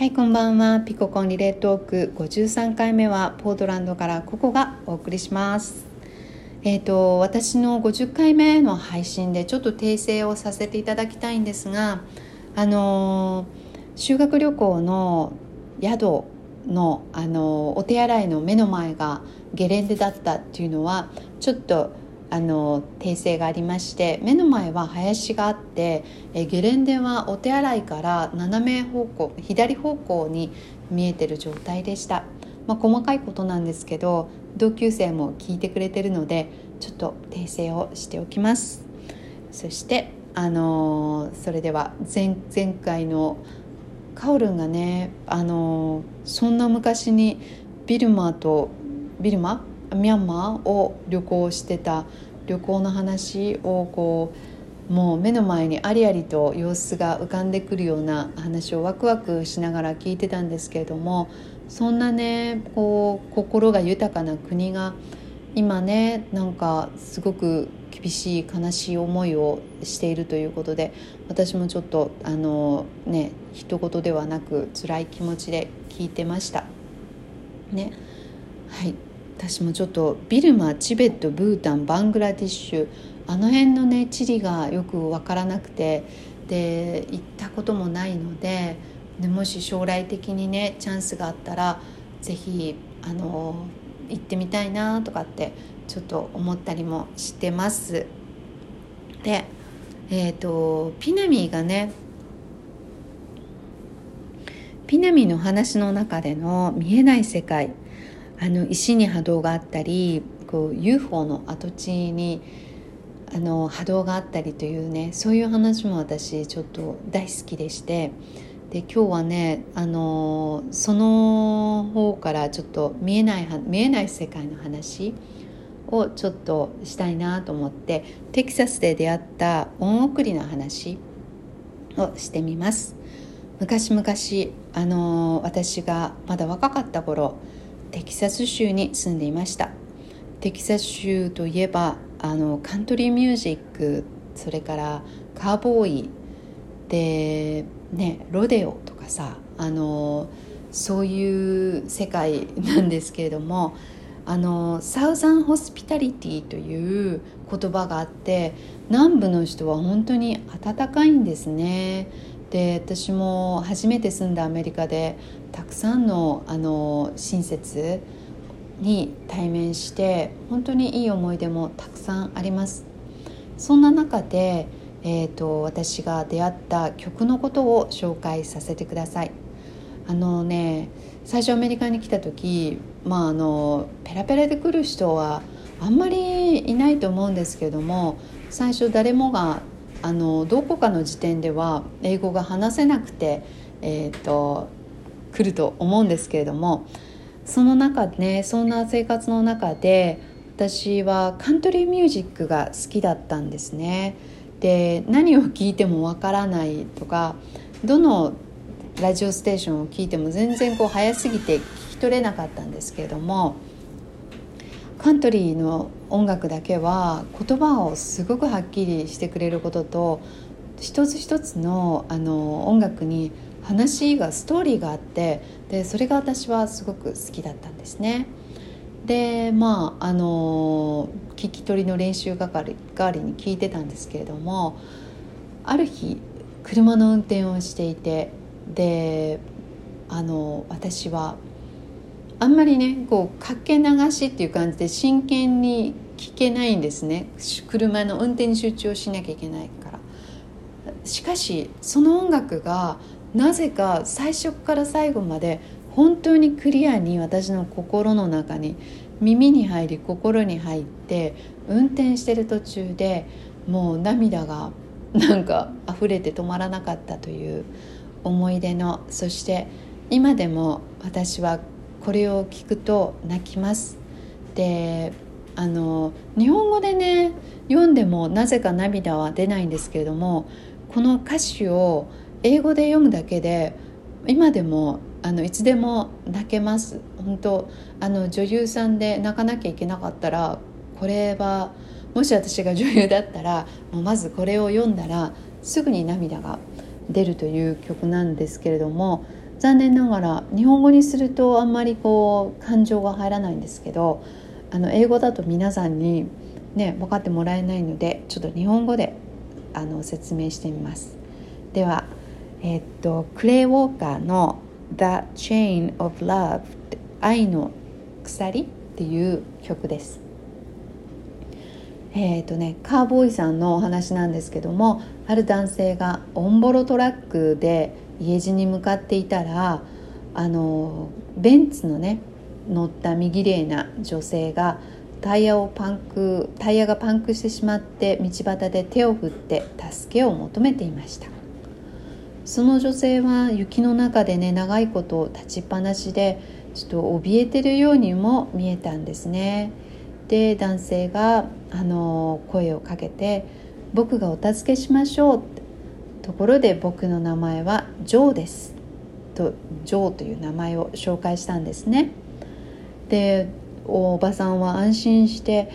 はいこんばんは。ピココンリレートーク53回目はポートランドからココがお送りします。えーと、私の50回目の配信でちょっと訂正をさせていただきたいんですがあの修学旅行の宿のあのお手洗いの目の前がゲレンデだったっていうのはちょっとあの訂正がありまして目の前は林があってえゲレンデはお手洗いから斜め方向左方向に見えてる状態でした、まあ、細かいことなんですけど同級生も聞いてくれてるのでちょっと訂正をしておきます。そしてあのそれでは前前回のカオルンがねあのそんな昔にビルマとビルマ？ミャンマーを旅行してた旅行の話をこうもう目の前にありありと様子が浮かんでくるような話をワクワクしながら聞いてたんですけれどもそんなねこう心が豊かな国が今ねなんかすごく厳しい悲しい思いをしているということで私もちょっとあのね一言ではなく辛い気持ちで聞いてました。ね。はい。私もちょっとビルマチベットブータンバングラディッシュあの辺のね地理がよく分からなくてで行ったこともないのででもし将来的にねチャンスがあったら是非あの行ってみたいなとかってちょっと思ったりもしてます。でえーと、ピナミーがねピナミーの話の中での見えない世界あの石に波動があったりこう UFO の跡地にあの波動があったりというねそういう話も私ちょっと大好きでしてで今日はねあのその方からちょっと見えない見えない世界の話をちょっとしたいなと思ってテキサスで出会った恩送りの話をしてみます。昔々あの私がまだ若かった頃テキサス州に住んでいました。テキサス州といえばあのカントリーミュージックそれからカーボーイでねロデオとかさあのそういう世界なんですけれどもあのサウザンホスピタリティという言葉があって南部の人は本当に温かいんですね。で私も初めて住んだアメリカでたくさんのあの親切に対面して本当にいい思い出もたくさんあります。そんな中で、えーと、私が出会った曲のことを紹介させてください。あのね最初アメリカに来た時まああのペラペラで来る人はあんまりいないと思うんですけども最初誰もがあのどこかの時点では英語が話せなくて、えーと、来ると思うんですけれどもその中でねそんな生活の中で私はカントリーミュージックが好きだったんですね。で何を聞いてもわからないとかどのラジオステーションを聞いても全然こう早すぎて聞き取れなかったんですけれどもカントリーの音楽だけは言葉をすごくはっきりしてくれることと一つ一つのあの音楽に話がストーリーがあってでそれが私はすごく好きだったんですね。でまああの聞き取りの練習係代わりに聞いてたんですけれどもある日車の運転をしていてであの私はあんまりねこうかけ流しっていう感じで真剣に聞けないんですね。車の運転に集中しなきゃいけないから。しかしその音楽がなぜか最初から最後まで本当にクリアに私の心の中に耳に入り心に入って運転してる途中でもう涙がなんか溢れて止まらなかったという思い出のそして今でも私はこれを聞くと泣きます。であの日本語でね読んでもなぜか涙は出ないんですけれどもこの歌詞を英語で読むだけで今でもあのいつでも泣けます。本当あの女優さんで泣かなきゃいけなかったらこれはもし私が女優だったらもうまずこれを読んだらすぐに涙が出るという曲なんですけれども残念ながら日本語にするとあんまりこう感情が入らないんですけどあの英語だと皆さんにね分かってもらえないのでちょっと日本語であの説明してみます。ではえ、っとクレイ・ウォーカーの「The Chain of Love」愛の鎖っていう曲です。えーとね、カーボーイさんのお話なんですけどもある男性がオンボロトラックで家路に向かっていたらあのベンツのね乗った身綺麗な女性がタイヤをパンクタイヤがパンクしてしまって道端で手を振って助けを求めていました。その女性は雪の中でね長いこと立ちっぱなしでちょっと怯えてるようにも見えたんですね。で男性があの声をかけて「僕がお助けしましょう」ところで僕の名前はジョーです。とジョーという名前を紹介したんですね。でおばさんは安心して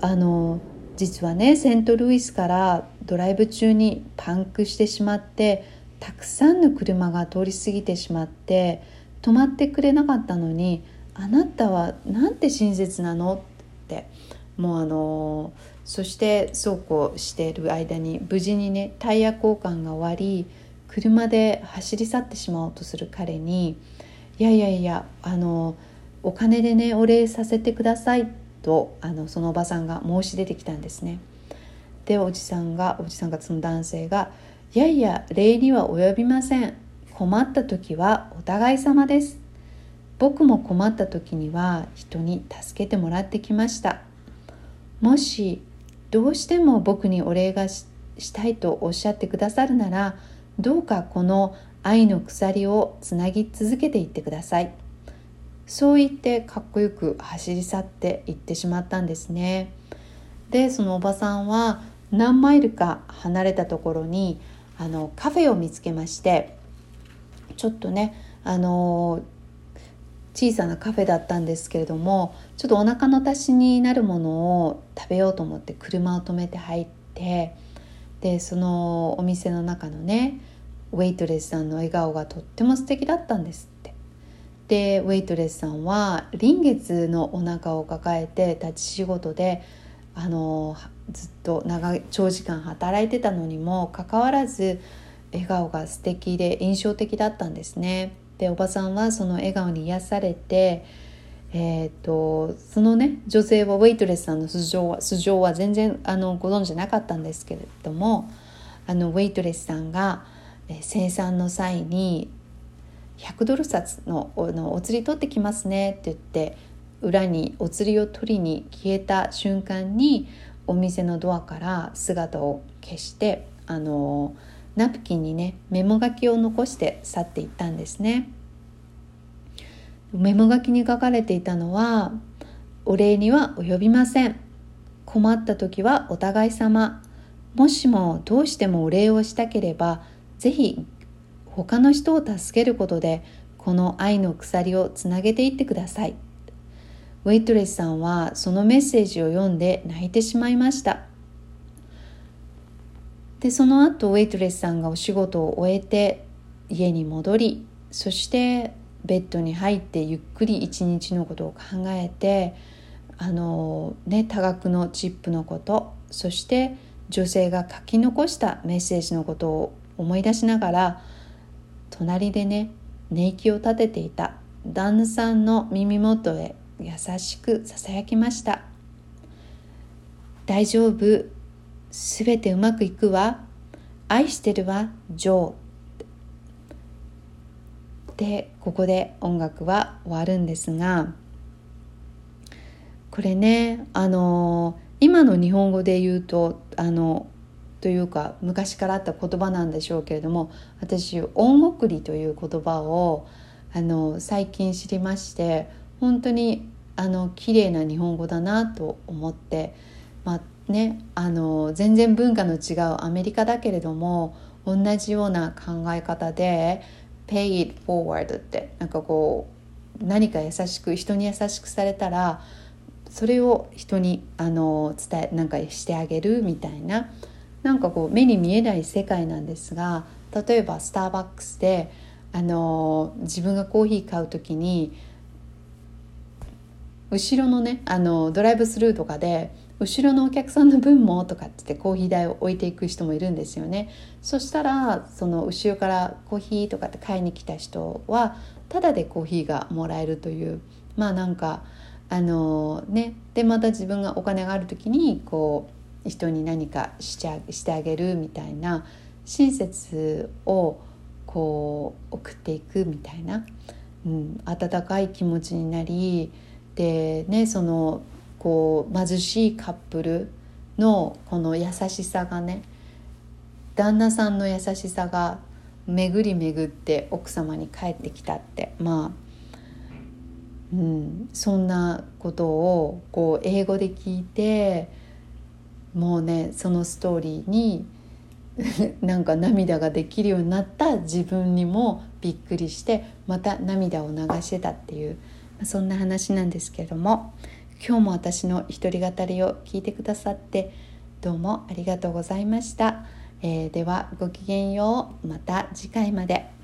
あの実はねセントルイスからドライブ中にパンクしてしまってたくさんの車が通り過ぎてしまって止まってくれなかったのにあなたはなんて親切なの？ってもうあのそしてそうこうしている間に無事にねタイヤ交換が終わり車で走り去ってしまおうとする彼に「いやいやいやあのお金でねお礼させてください」とあのそのおばさんが申し出てきたんですね。でおじさんがおじさんがその男性が「いやいや礼には及びません。困った時はお互い様です」僕も困った時には人に助けてもらってきました。もしどうしても僕にお礼がしたいとおっしゃってくださるならどうかこの愛の鎖をつなぎ続けていってください。そう言ってかっこよく走り去っていってしまったんですね。でそのおばさんは何マイルか離れたところにあのカフェを見つけましてちょっとねあの小さなカフェだったんですけれどもちょっとお腹の足しになるものを食べようと思って車を止めて入ってでそのお店の中のねウェイトレスさんの笑顔がとっても素敵だったんですってでウェイトレスさんは臨月のお腹を抱えて立ち仕事であのずっと長長時間働いてたのにもかかわらず笑顔が素敵で印象的だったんですね。でおばさんはその笑顔に癒されて、えーと、そのね女性はウェイトレスさんの素性は素性は全然あのご存じなかったんですけれどもあのウェイトレスさんが、え生産の際に100ドル札ののお釣り取ってきますねって言って裏にお釣りを取りに消えた瞬間にお店のドアから姿を消してあのナプキンにねメモ書きを残して去っていったんですね。メモ書きに書かれていたのはお礼には及びません。困った時はお互い様。もしもどうしてもお礼をしたければぜひ他の人を助けることでこの愛の鎖をつなげていってください。ウェイトレスさんはそのメッセージを読んで泣いてしまいました。でその後ウェイトレスさんがお仕事を終えて家に戻りそしてベッドに入ってゆっくり一日のことを考えてあのね多額のチップのことそして女性が書き残したメッセージのことを思い出しながら隣でね寝息を立てていた旦那さんの耳元へ優しくささやきました「大丈夫。すべてうまくいくわ。愛してるわジョーでここで音楽は終わるんですがこれねあの今の日本語で言うとあのというか昔からあった言葉なんでしょうけれども私「恩送り」という言葉をあの最近知りまして本当にあの綺麗な日本語だなと思って、まあ、ねあの全然文化の違うアメリカだけれども同じような考え方で「pay it forward」ってなんかこう何か優しく人に優しくされたらそれを人にあの伝えなんかしてあげるみたいななんかこう目に見えない世界なんですが例えばスターバックスであの自分がコーヒー買う時に後ろのねあのドライブスルーとかで後ろのお客さんの分もとかってってコーヒー代を置いていく人もいるんですよね。そしたらその後ろからコーヒーとかって買いに来た人はタダでコーヒーがもらえるというまあなんかあのね。でまた自分がお金がある時にこう人に何かしてしてあげるみたいな親切をこう送っていくみたいな、うん、温かい気持ちになりでねそのこう貧しいカップルのこの優しさがね旦那さんの優しさが巡り巡って奥様に帰ってきたってまあ、うん、そんなことをこう英語で聞いてもうねそのストーリーに なんか涙ができるようになった自分にもびっくりしてまた涙を流してたっていうそんな話なんですけども。今日も私の独り語りを聞いてくださってどうもありがとうございました、えー、ではごきげんようまた次回まで。